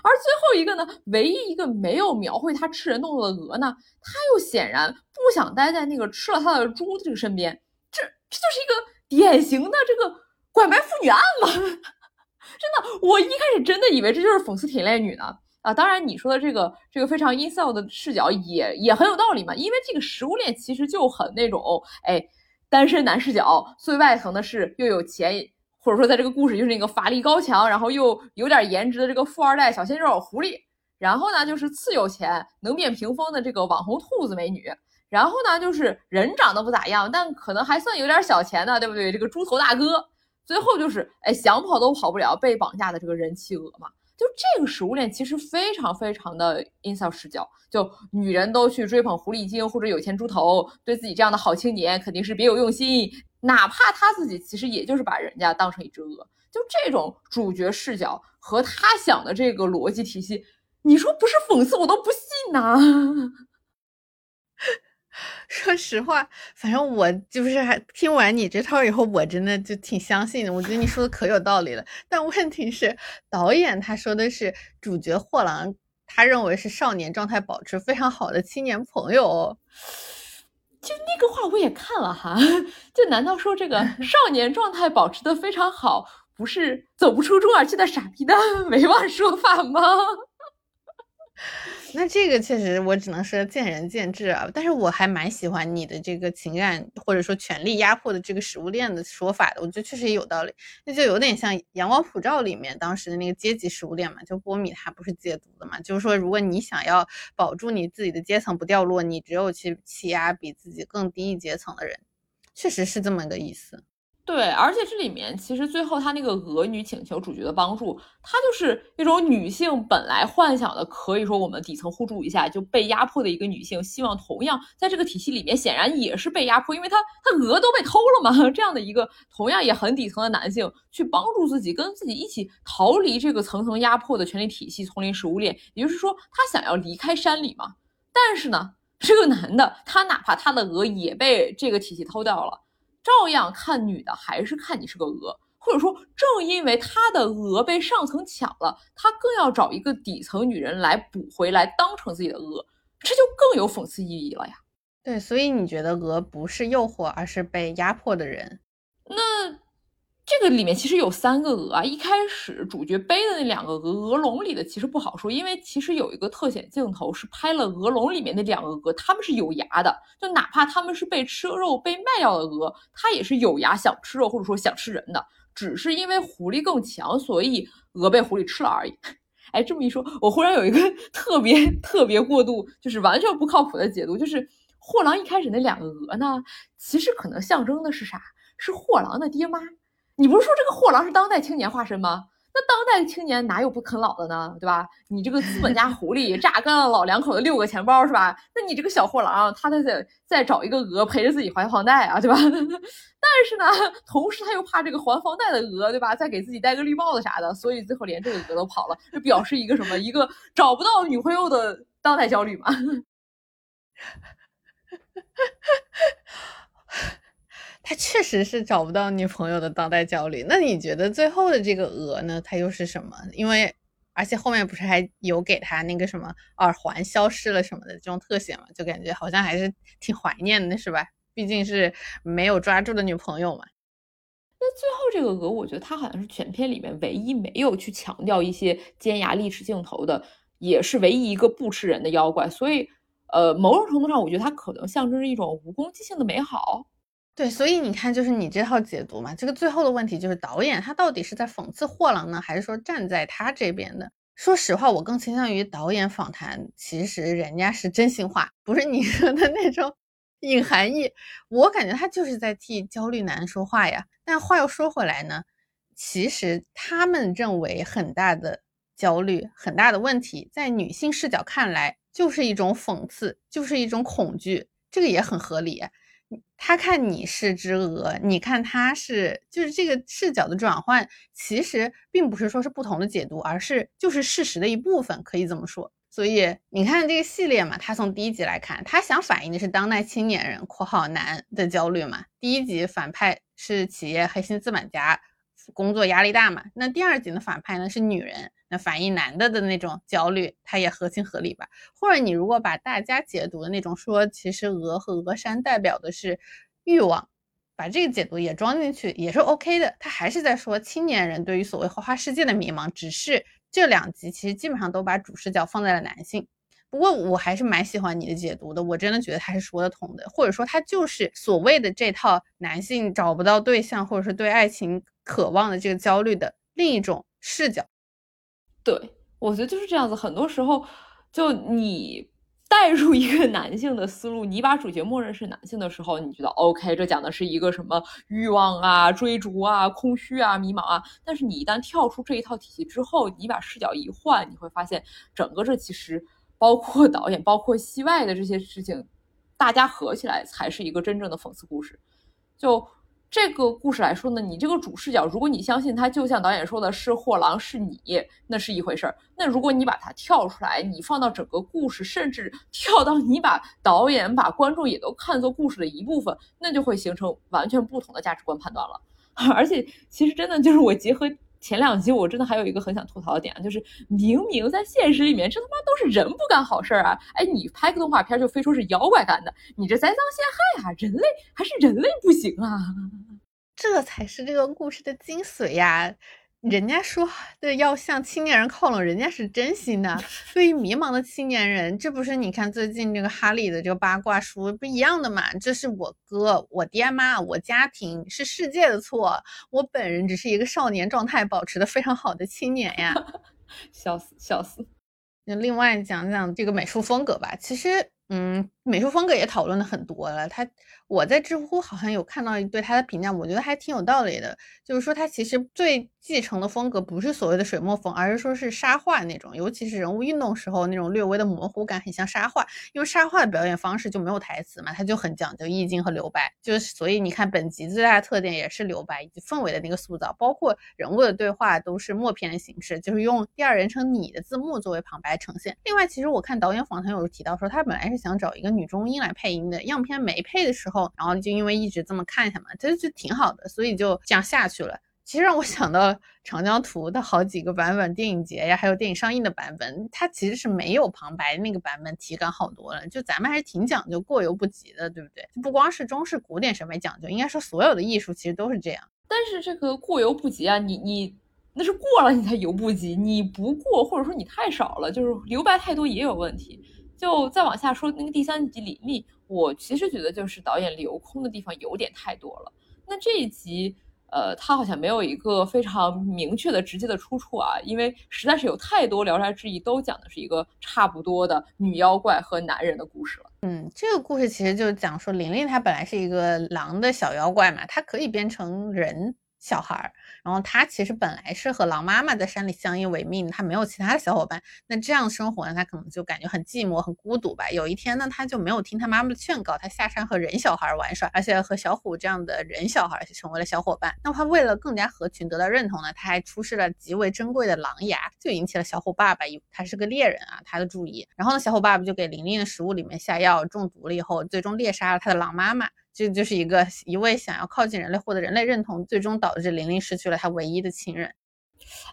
而最后一个呢，唯一一个没有描绘他吃人动作的鹅呢，他又显然不想待在那个吃了他的猪的这个身边，这这就是一个典型的这个拐卖妇女案嘛！真的，我一开始真的以为这就是讽刺舔恋女呢啊！当然你说的这个这个非常 incel 的视角也也很有道理嘛，因为这个食物链其实就很那种哎单身男视角，最外层的是又有钱。或者说，在这个故事就是那个法力高强，然后又有点颜值的这个富二代小鲜肉狐狸，然后呢就是次有钱能变屏风的这个网红兔子美女，然后呢就是人长得不咋样，但可能还算有点小钱的，对不对？这个猪头大哥，最后就是哎想跑都跑不了被绑架的这个人气鹅嘛。就这个食物链其实非常非常的 insel 视角，就女人都去追捧狐狸精或者有钱猪头，对自己这样的好青年肯定是别有用心。哪怕他自己其实也就是把人家当成一只鹅，就这种主角视角和他想的这个逻辑体系，你说不是讽刺我都不信呐。说实话，反正我就是还听完你这套以后，我真的就挺相信的。我觉得你说的可有道理了。但问题是，导演他说的是主角货郎，他认为是少年状态保持非常好的青年朋友。就那个话我也看了哈，就难道说这个少年状态保持的非常好，不是走不出中二期的傻逼的没忘说法吗？那这个确实，我只能说见仁见智啊。但是我还蛮喜欢你的这个情感或者说权力压迫的这个食物链的说法的，我觉得确实也有道理。那就有点像《阳光普照》里面当时的那个阶级食物链嘛，就波米他不是戒毒的嘛，就是说如果你想要保住你自己的阶层不掉落，你只有去欺压比自己更低一阶层的人，确实是这么个意思。对，而且这里面其实最后他那个俄女请求主角的帮助，她就是一种女性本来幻想的，可以说我们底层互助一下就被压迫的一个女性，希望同样在这个体系里面，显然也是被压迫，因为她她鹅都被偷了嘛，这样的一个同样也很底层的男性去帮助自己，跟自己一起逃离这个层层压迫的权力体系、丛林食物链，也就是说他想要离开山里嘛。但是呢，这个男的他哪怕他的鹅也被这个体系偷掉了。照样看女的，还是看你是个鹅，或者说，正因为他的鹅被上层抢了，他更要找一个底层女人来补回来，当成自己的鹅，这就更有讽刺意义了呀。对，所以你觉得鹅不是诱惑，而是被压迫的人？那。这个里面其实有三个鹅啊，一开始主角背的那两个鹅，鹅笼里的其实不好说，因为其实有一个特写镜头是拍了鹅笼里面那两个鹅，它们是有牙的，就哪怕它们是被吃肉被卖掉的鹅，它也是有牙想吃肉或者说想吃人的，只是因为狐狸更强，所以鹅被狐狸吃了而已。哎，这么一说，我忽然有一个 特别特别过度，就是完全不靠谱的解读，就是货郎一开始那两个鹅呢，其实可能象征的是啥？是货郎的爹妈。你不是说这个货郎是当代青年化身吗？那当代青年哪有不啃老的呢？对吧？你这个资本家 狐狸榨干了老两口的六个钱包是吧？那你这个小货郎，他得再再找一个鹅陪着自己还房贷啊，对吧？但是呢，同时他又怕这个还房贷的鹅，对吧？再给自己戴个绿帽子啥的，所以最后连这个鹅都跑了，就表示一个什么？一个找不到女朋友的当代焦虑嘛。他确实是找不到女朋友的当代焦虑。那你觉得最后的这个鹅呢？它又是什么？因为而且后面不是还有给他那个什么耳环消失了什么的这种特写嘛？就感觉好像还是挺怀念的，是吧？毕竟是没有抓住的女朋友嘛。那最后这个鹅，我觉得它好像是全片里面唯一没有去强调一些尖牙利齿镜头的，也是唯一一个不吃人的妖怪。所以，呃，某种程度上，我觉得它可能象征着一种无攻击性的美好。对，所以你看，就是你这套解读嘛，这个最后的问题就是导演他到底是在讽刺货郎呢，还是说站在他这边的？说实话，我更倾向于导演访谈，其实人家是真心话，不是你 说的那种隐含义。我感觉他就是在替焦虑男说话呀。但话又说回来呢，其实他们认为很大的焦虑、很大的问题，在女性视角看来就是一种讽刺，就是一种恐惧，这个也很合理。他看你是只鹅，你看他是，就是这个视角的转换，其实并不是说是不同的解读，而是就是事实的一部分，可以这么说。所以你看这个系列嘛，他从第一集来看，他想反映的是当代青年人（括号男）的焦虑嘛。第一集反派是企业黑心资本家。工作压力大嘛？那第二集的反派呢是女人，那反映男的的那种焦虑，它也合情合理吧？或者你如果把大家解读的那种说，其实鹅和鹅山代表的是欲望，把这个解读也装进去也是 OK 的。他还是在说青年人对于所谓花花世界的迷茫，只是这两集其实基本上都把主视角放在了男性。不过我还是蛮喜欢你的解读的，我真的觉得他是说得通的，或者说他就是所谓的这套男性找不到对象，或者是对爱情渴望的这个焦虑的另一种视角。对我觉得就是这样子，很多时候就你带入一个男性的思路，你把主角默认是男性的时候，你觉得 OK，这讲的是一个什么欲望啊、追逐啊、空虚啊、迷茫啊。但是你一旦跳出这一套体系之后，你把视角一换，你会发现整个这其实。包括导演，包括戏外的这些事情，大家合起来才是一个真正的讽刺故事。就这个故事来说呢，你这个主视角，如果你相信它，就像导演说的是货郎是你，那是一回事儿。那如果你把它跳出来，你放到整个故事，甚至跳到你把导演、把观众也都看作故事的一部分，那就会形成完全不同的价值观判断了。而且，其实真的就是我结合。前两集我真的还有一个很想吐槽的点，就是明明在现实里面，这他妈都是人不干好事儿啊！哎，你拍个动画片就非说是妖怪干的，你这栽赃陷害啊！人类还是人类不行啊！这才是这个故事的精髓呀！人家说的要向青年人靠拢，人家是真心的。对于迷茫的青年人，这不是你看最近这个哈利的这个八卦书不一样的嘛？这是我哥、我爹妈、我家庭是世界的错，我本人只是一个少年状态保持的非常好的青年呀！笑死，笑死。那另外讲讲这个美术风格吧，其实。嗯，美术风格也讨论的很多了。他我在知乎好像有看到对他的评价，我觉得还挺有道理的。就是说他其实最继承的风格不是所谓的水墨风，而是说是沙画那种，尤其是人物运动时候那种略微的模糊感，很像沙画。因为沙画的表演方式就没有台词嘛，它就很讲究意境和留白。就是所以你看本集最大的特点也是留白以及氛围的那个塑造，包括人物的对话都是默片的形式，就是用第二人称你的字幕作为旁白呈现。另外，其实我看导演访谈有提到说，他本来是想找一个女中音来配音的，样片没配的时候，然后就因为一直这么看下嘛，其实就挺好的，所以就这样下去了。其实让我想到《长江图》的好几个版本，电影节呀，还有电影上映的版本，它其实是没有旁白那个版本体感好多了。就咱们还是挺讲究过犹不及的，对不对？不光是中式古典审美讲究，应该说所有的艺术其实都是这样。但是这个过犹不及啊，你你那是过了你才犹不及，你不过或者说你太少了，就是留白太多也有问题。就再往下说那个第三集李丽，我其实觉得就是导演留空的地方有点太多了。那这一集。呃，他好像没有一个非常明确的、直接的出处啊，因为实在是有太多《聊斋志异》都讲的是一个差不多的女妖怪和男人的故事了。嗯，这个故事其实就讲说，玲玲她本来是一个狼的小妖怪嘛，她可以变成人。小孩儿，然后他其实本来是和狼妈妈在山里相依为命，他没有其他的小伙伴。那这样生活呢，他可能就感觉很寂寞、很孤独吧。有一天呢，他就没有听他妈妈的劝告，他下山和人小孩玩耍，而且和小虎这样的人小孩成为了小伙伴。那他为了更加合群、得到认同呢，他还出示了极为珍贵的狼牙，就引起了小虎爸爸他是个猎人啊他的注意。然后呢，小虎爸爸就给玲玲的食物里面下药，中毒了以后，最终猎杀了他的狼妈妈。这就是一个一位想要靠近人类获得人类认同，最终导致玲玲失去了她唯一的亲人。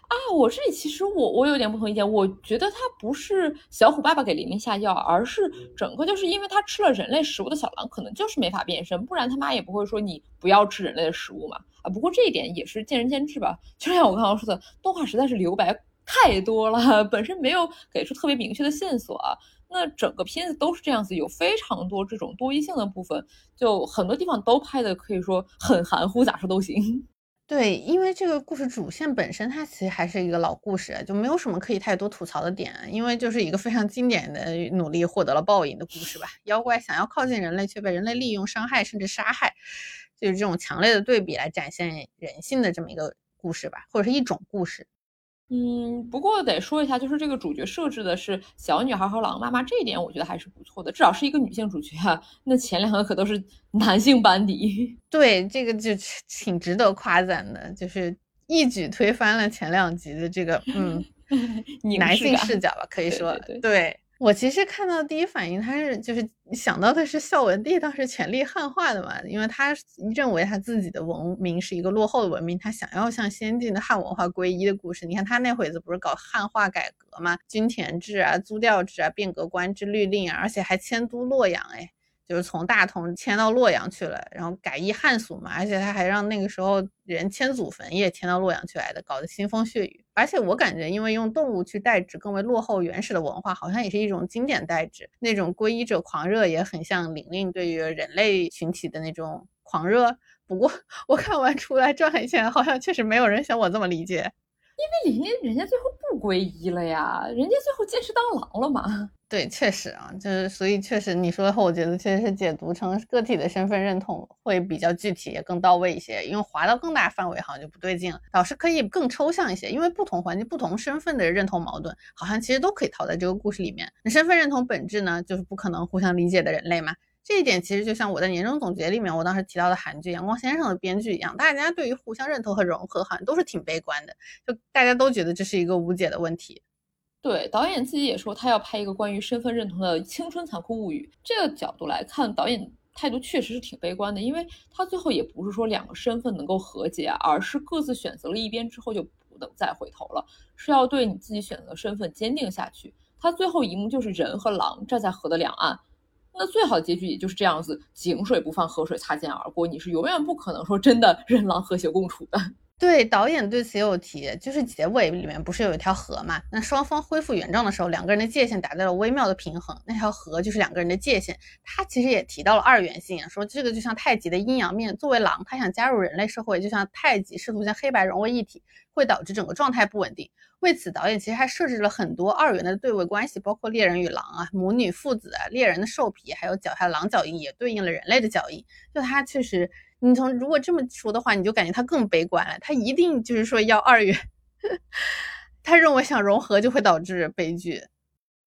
啊，我这里其实我我有点不同意见，我觉得他不是小虎爸爸给玲玲下药，而是整个就是因为他吃了人类食物的小狼可能就是没法变身，不然他妈也不会说你不要吃人类的食物嘛。啊，不过这一点也是见仁见智吧。就像我刚刚说的，动画实在是留白太多了，本身没有给出特别明确的线索啊。那整个片子都是这样子，有非常多这种多义性的部分，就很多地方都拍的可以说很含糊，咋说都行。对，因为这个故事主线本身它其实还是一个老故事，就没有什么可以太多吐槽的点，因为就是一个非常经典的努力获得了报应的故事吧。妖怪想要靠近人类，却被人类利用、伤害甚至杀害，就是这种强烈的对比来展现人性的这么一个故事吧，或者是一种故事。嗯，不过得说一下，就是这个主角设置的是小女孩和狼妈妈，这一点我觉得还是不错的，至少是一个女性主角啊。那前两个可都是男性班底，对，这个就挺值得夸赞的，就是一举推翻了前两集的这个嗯 男性视角吧，可以说对。我其实看到第一反应，他是就是想到的是孝文帝当时权力汉化的嘛，因为他认为他自己的文明是一个落后的文明，他想要向先进的汉文化归一的故事。你看他那会子不是搞汉化改革嘛，均田制啊、租调制啊、变革官制、律令啊，而且还迁都洛阳，哎。就是从大同迁到洛阳去了，然后改易汉俗嘛，而且他还让那个时候人迁祖坟也迁到洛阳去来的，搞得腥风血雨。而且我感觉，因为用动物去代指更为落后原始的文化，好像也是一种经典代指。那种皈依者狂热也很像玲玲对于人类群体的那种狂热。不过我看完出来转一圈，好像确实没有人像我这么理解。因为玲玲人家最后不皈依了呀，人家最后见识当狼了嘛。对，确实啊，就是所以确实你说的，我觉得确实是解读成个体的身份认同会比较具体，也更到位一些。因为划到更大范围好像就不对劲了，倒是可以更抽象一些。因为不同环境、不同身份的认同矛盾，好像其实都可以套在这个故事里面。那身份认同本质呢，就是不可能互相理解的人类嘛。这一点其实就像我在年终总结里面我当时提到的韩剧《阳光先生》的编剧一样，大家对于互相认同和融合好像都是挺悲观的，就大家都觉得这是一个无解的问题。对，导演自己也说他要拍一个关于身份认同的青春残酷物语。这个角度来看，导演态度确实是挺悲观的，因为他最后也不是说两个身份能够和解，而是各自选择了一边之后就不能再回头了，是要对你自己选择身份坚定下去。他最后一幕就是人和狼站在河的两岸。那最好的结局也就是这样子，井水不犯河水，擦肩而过。你是永远不可能说真的人狼和谐共处的。对，导演对此也有提，就是结尾里面不是有一条河嘛？那双方恢复原状的时候，两个人的界限达到了微妙的平衡，那条河就是两个人的界限。他其实也提到了二元性，说这个就像太极的阴阳面。作为狼，他想加入人类社会，就像太极试图将黑白融为一体，会导致整个状态不稳定。为此，导演其实还设置了很多二元的对位关系，包括猎人与狼啊，母女父子啊，猎人的兽皮，还有脚下狼脚印也对应了人类的脚印。就他确实。你从如果这么说的话，你就感觉他更悲观了。他一定就是说要二月，他认为想融合就会导致悲剧。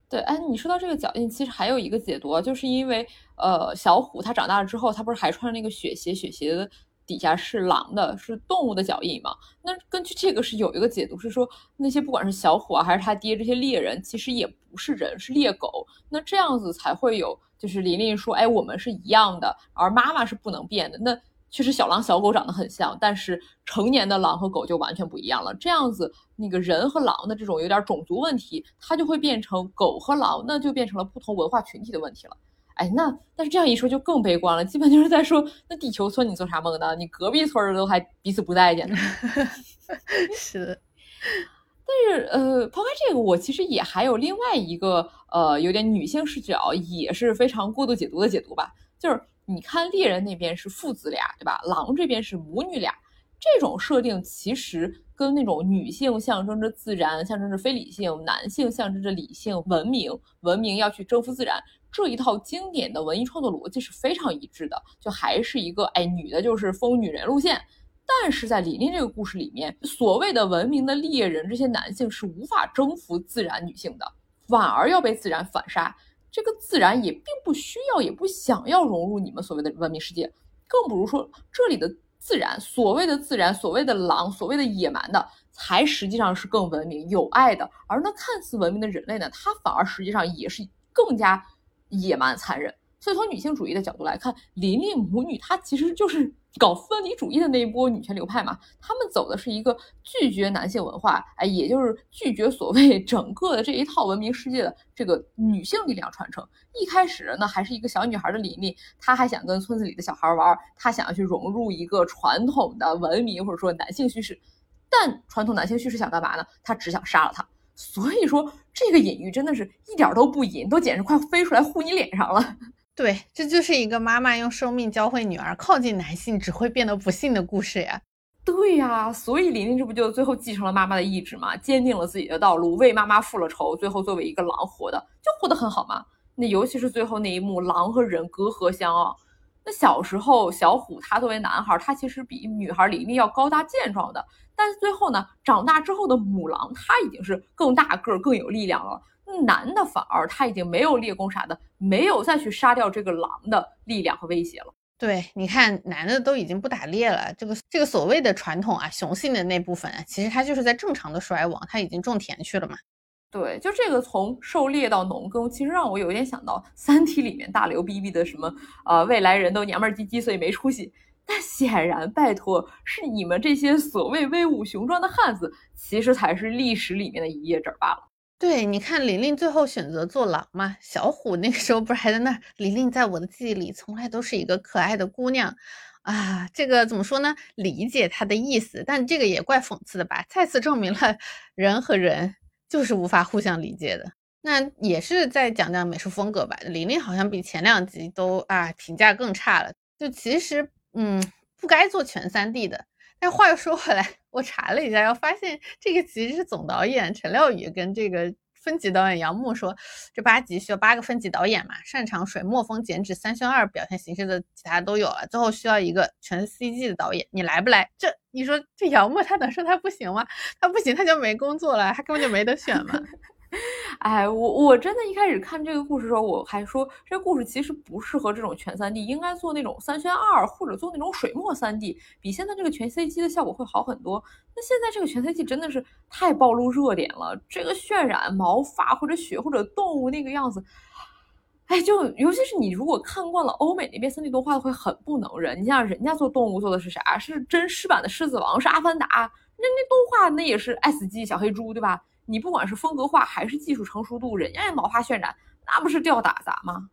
对，哎，你说到这个脚印，其实还有一个解读，就是因为呃，小虎他长大了之后，他不是还穿那个雪鞋，雪鞋的底下是狼的，是动物的脚印嘛？那根据这个是有一个解读，是说那些不管是小虎啊，还是他爹这些猎人，其实也不是人，是猎狗。那这样子才会有，就是琳琳说，哎，我们是一样的，而妈妈是不能变的。那确实，小狼小狗长得很像，但是成年的狼和狗就完全不一样了。这样子，那个人和狼的这种有点种族问题，它就会变成狗和狼，那就变成了不同文化群体的问题了。哎，那但是这样一说就更悲观了，基本就是在说，那地球村你做啥梦呢？你隔壁村都还彼此不待见呢。是的，但是呃，抛开这个，我其实也还有另外一个呃，有点女性视角，也是非常过度解读的解读吧，就是。你看猎人那边是父子俩，对吧？狼这边是母女俩，这种设定其实跟那种女性象征着自然，象征着非理性；男性象征着理性、文明，文明要去征服自然，这一套经典的文艺创作逻辑是非常一致的。就还是一个，哎，女的就是疯女人路线。但是在琳琳这个故事里面，所谓的文明的猎人，这些男性是无法征服自然女性的，反而要被自然反杀。这个自然也并不需要，也不想要融入你们所谓的文明世界，更不如说这里的自然，所谓的自然，所谓的狼，所谓的野蛮的，才实际上是更文明、有爱的。而那看似文明的人类呢，他反而实际上也是更加野蛮、残忍。所以从女性主义的角度来看，琳琳母女她其实就是搞分离主义的那一波女权流派嘛。他们走的是一个拒绝男性文化，哎，也就是拒绝所谓 整个的这一套文明世界的这个女性力量传承。一开始呢，还是一个小女孩的琳琳，她还想跟村子里的小孩玩，她想要去融入一个传统的文明或者说男性叙事。但传统男性叙事想干嘛呢？他只想杀了他。所以说，这个隐喻真的是一点都不隐，都简直快飞出来呼你脸上了。对，这就是一个妈妈用生命教会女儿靠近男性只会变得不幸的故事呀。对呀，所以琳琳这不就最后继承了妈妈的意志吗？坚定了自己的道路，为妈妈复了仇，最后作为一个狼活的，就活得很好嘛。那尤其是最后那一幕，狼和人隔河相望。那小时候小虎他作为男孩，他其实比女孩琳琳要高大健壮的。但是最后呢，长大之后的母狼，它已经是更大个儿、更有力量了。男的反而他已经没有猎弓啥的，没有再去杀掉这个狼的力量和威胁了。对，你看，男的都已经不打猎了，这个这个所谓的传统啊，雄性的那部分，其实他就是在正常的衰亡，他已经种田去了嘛。对，就这个从狩猎到农耕，其实让我有一点想到《三体》里面大刘逼逼的什么，呃，未来人都娘们儿唧唧，所以没出息。但显然，拜托，是你们这些所谓威武雄壮的汉子，其实才是历史里面的一页纸罢了。对，你看玲玲最后选择做狼嘛，小虎那个时候不是还在那？玲玲在我的记忆里从来都是一个可爱的姑娘啊，这个怎么说呢？理解她的意思，但这个也怪讽刺的吧？再次证明了人和人就是无法互相理解的。那也是再讲讲美术风格吧，玲玲好像比前两集都啊评价更差了，就其实。嗯，不该做全三 D 的。但话又说回来，我查了一下，要发现这个其实是总导演陈廖宇跟这个分级导演杨牧说，这八集需要八个分级导演嘛，擅长水墨风、剪纸、三渲二表现形式的，其他都有了，最后需要一个全 CG 的导演，你来不来？这你说这杨牧他能说他不行吗？他不行他就没工作了，他根本就没得选嘛。哎，我我真的一开始看这个故事的时候，我还说这故事其实不适合这种全三 D，应该做那种三渲二或者做那种水墨三 D，比现在这个全 CG 的效果会好很多。那现在这个全 CG 真的是太暴露热点了，这个渲染毛发或者血或者动物那个样子，哎，就尤其是你如果看惯了欧美那边三 D 动画的，会很不能忍。你像人家做动物做的是啥？是真狮版的狮子王，是阿凡达，那那动画那也是 S 级小黑猪，对吧？你不管是风格化还是技术成熟度，人家也毛发渲染，那不是吊打咱吗？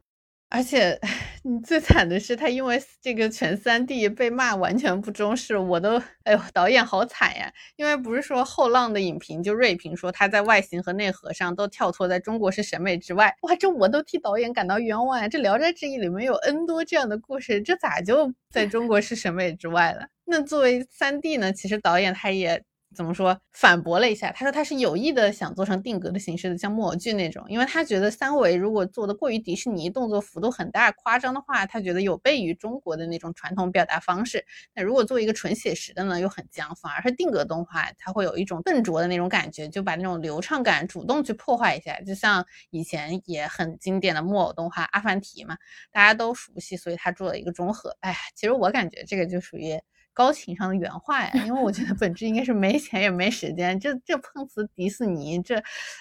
而且 你最惨的是，他因为这个全三 D 被骂完全不中视，我都哎呦，导演好惨呀！因为不是说后浪的影评就锐评说他在外形和内核上都跳脱在中国式审美之外，哇，这我都替导演感到冤枉呀！这《聊斋志异》里面有 N 多这样的故事，这咋就在中国式审美之外了？那作为三 D 呢，其实导演他也。怎么说？反驳了一下，他说他是有意的想做成定格的形式的，像木偶剧那种，因为他觉得三维如果做的过于迪士尼，动作幅度很大、夸张的话，他觉得有悖于中国的那种传统表达方式。那如果做一个纯写实的呢，又很僵，反而是定格动画，它会有一种笨拙的那种感觉，就把那种流畅感主动去破坏一下。就像以前也很经典的木偶动画《阿凡提》嘛，大家都熟悉，所以他做了一个中和。哎，其实我感觉这个就属于。高情商的原话呀，因为我觉得本质应该是没钱也没时间，这这碰瓷迪士尼，这，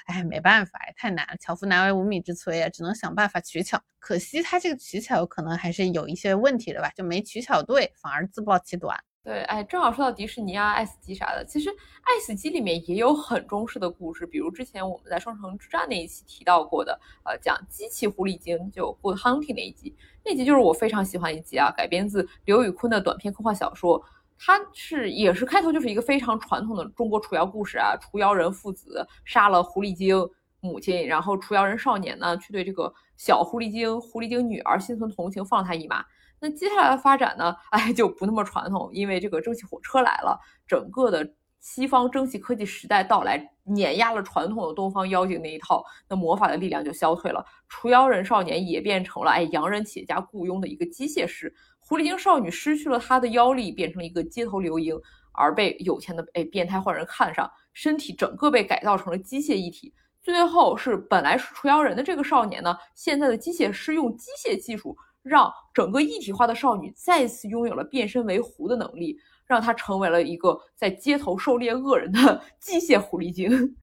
哎，没办法呀，太难了，巧妇难为无米之炊呀，只能想办法取巧。可惜他这个取巧可能还是有一些问题的吧，就没取巧对，反而自暴其短。对，哎，正好说到迪士尼啊，爱死机啥的，其实爱死机里面也有很中式的故事，比如之前我们在双城之战那一期提到过的，呃，讲机器狐狸精就 Good Hunting 那一集。那集就是我非常喜欢一集啊，改编自刘宇昆的短篇科幻小说。它是也是开头就是一个非常传统的中国除妖故事啊，除妖人父子杀了狐狸精母亲，然后除妖人少年呢去对这个小狐狸精狐狸精女儿心存同情，放他一马。那接下来的发展呢，哎就不那么传统，因为这个蒸汽火车来了，整个的西方蒸汽科技时代到来，碾压了传统的东方妖精那一套，那魔法的力量就消退了，除妖人少年也变成了哎洋人企业家雇佣的一个机械师。狐狸精少女失去了她的妖力，变成了一个街头流莺，而被有钱的哎变态坏人看上，身体整个被改造成了机械一体。最后是本来是除妖人的这个少年呢，现在的机械师用机械技术让整个一体化的少女再次拥有了变身为狐的能力，让她成为了一个在街头狩猎恶人的 机械狐狸精。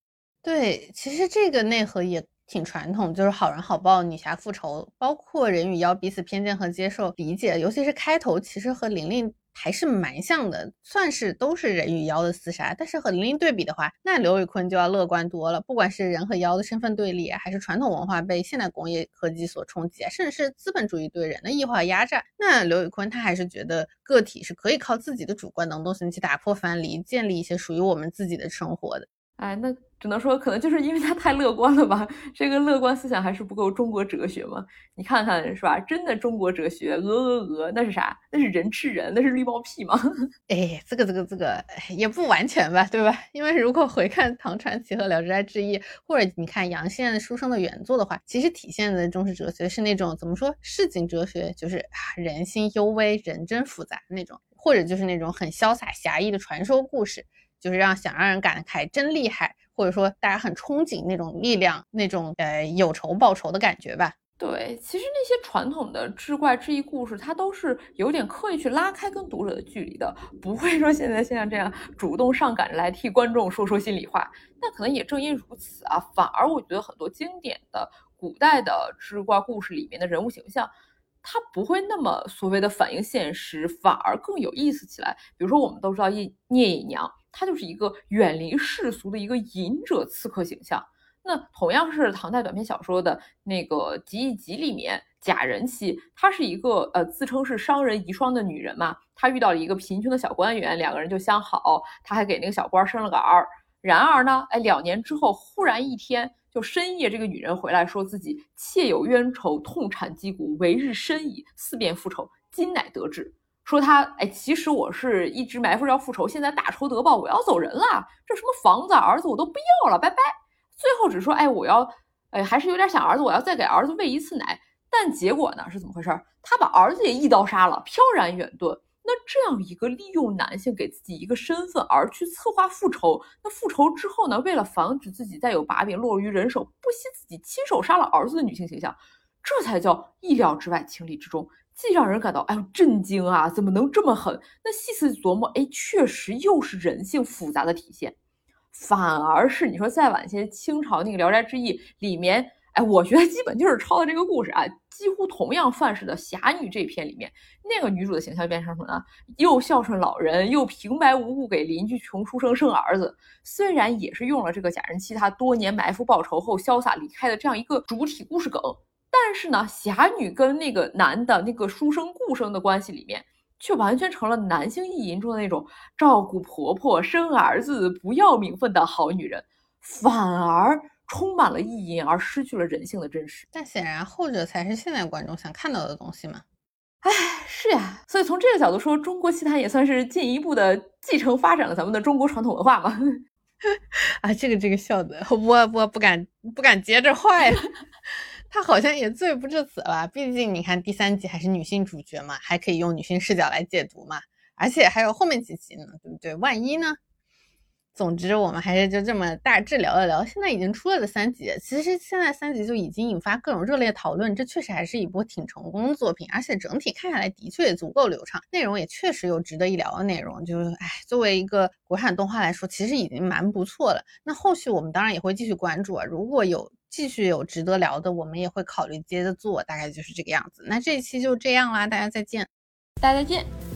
对，其实这个内核也。挺传统，就是好人好报、女侠复仇，包括人与妖彼此偏见和接受理解，尤其是开头，其实和玲玲还是蛮像的，算是都是人与妖的厮杀。但是和玲玲对比的话，那刘宇坤就要乐观多了。不管是人和妖的身份对立，还是传统文化被现代工业科技所冲击，甚至是资本主义对人的异化压榨，那刘宇坤他还是觉得个体是可以靠自己的主观能动性去打破藩篱，建立一些属于我们自己的生活的。哎，那只能说可能就是因为他太乐观了吧？这个乐观思想还是不够中国哲学嘛？你看看是吧？真的中国哲学，鹅鹅鹅，那是啥？那是人吃人，那是绿帽屁吗？哎，这个这个这个也不完全吧，对吧？因为如果回看《唐传奇》和《聊斋志异》，或者你看杨宪书生的原作的话，其实体现的中式哲学是那种怎么说市井哲学，就是人心幽微，人真复杂那种，或者就是那种很潇洒侠义的传说故事。就是让想让人感慨真厉害，或者说大家很憧憬那种力量，那种呃有仇报仇的感觉吧。对，其实那些传统的志怪志异故事，它都是有点刻意去拉开跟读者的距离的，不会说现在像这样主动上赶着来替观众说说心里话。那可能也正因如此啊，反而我觉得很多经典的古代的志怪故事里面的人物形象。它不会那么所谓的反映现实，反而更有意思起来。比如说，我们都知道聂聂隐娘，她就是一个远离世俗的一个隐者刺客形象。那同样是唐代短篇小说的那个《集异集》里面，贾人妻，她是一个呃自称是商人遗孀的女人嘛，她遇到了一个贫穷的小官员，两个人就相好，她还给那个小官生了个儿。然而呢，哎，两年之后，忽然一天。就深夜，这个女人回来说自己妾有冤仇，痛产击骨，为日深矣，四遍复仇，今乃得志。说他，哎，其实我是一直埋伏着要复仇，现在大仇得报，我要走人了。这什么房子、儿子我都不要了，拜拜。最后只说，哎，我要，哎，还是有点想儿子，我要再给儿子喂一次奶。但结果呢，是怎么回事？他把儿子也一刀杀了，飘然远遁。那这样一个利用男性给自己一个身份而去策划复仇，那复仇之后呢？为了防止自己再有把柄落于人手，不惜自己亲手杀了儿子的女性形象，这才叫意料之外，情理之中，既让人感到哎呦震惊啊，怎么能这么狠？那细思琢磨，哎，确实又是人性复杂的体现。反而是你说再晚些，清朝那个《聊斋志异》里面。哎，我觉得基本就是抄的这个故事啊，几乎同样范式的侠女这篇里面，那个女主的形象变成什么呢？又孝顺老人，又平白无故给邻居穷书生生儿子。虽然也是用了这个假人妻她多年埋伏报仇后潇洒离开的这样一个主体故事梗，但是呢，侠女跟那个男的那个书生顾生的关系里面，却完全成了男性意淫中的那种照顾婆婆、生儿子、不要名分的好女人，反而。充满了意淫，而失去了人性的真实。但显然后者才是现代观众想看到的东西嘛？哎，是呀。所以从这个角度说，中国奇谭也算是进一步的继承发展了咱们的中国传统文化嘛？啊，这个这个笑的，我我不敢不敢接着话他好像也罪不至此吧？毕竟你看第三集还是女性主角嘛，还可以用女性视角来解读嘛。而且还有后面几集呢，对不对？万一呢？总之，我们还是就这么大致聊了聊。现在已经出了的三集，其实现在三集就已经引发各种热烈讨论。这确实还是一部挺成功的作品，而且整体看下来的确也足够流畅，内容也确实有值得一聊的内容。就是，哎，作为一个国产动画来说，其实已经蛮不错了。那后续我们当然也会继续关注啊，如果有继续有值得聊的，我们也会考虑接着做，大概就是这个样子。那这一期就这样啦，大家再见，大家再见。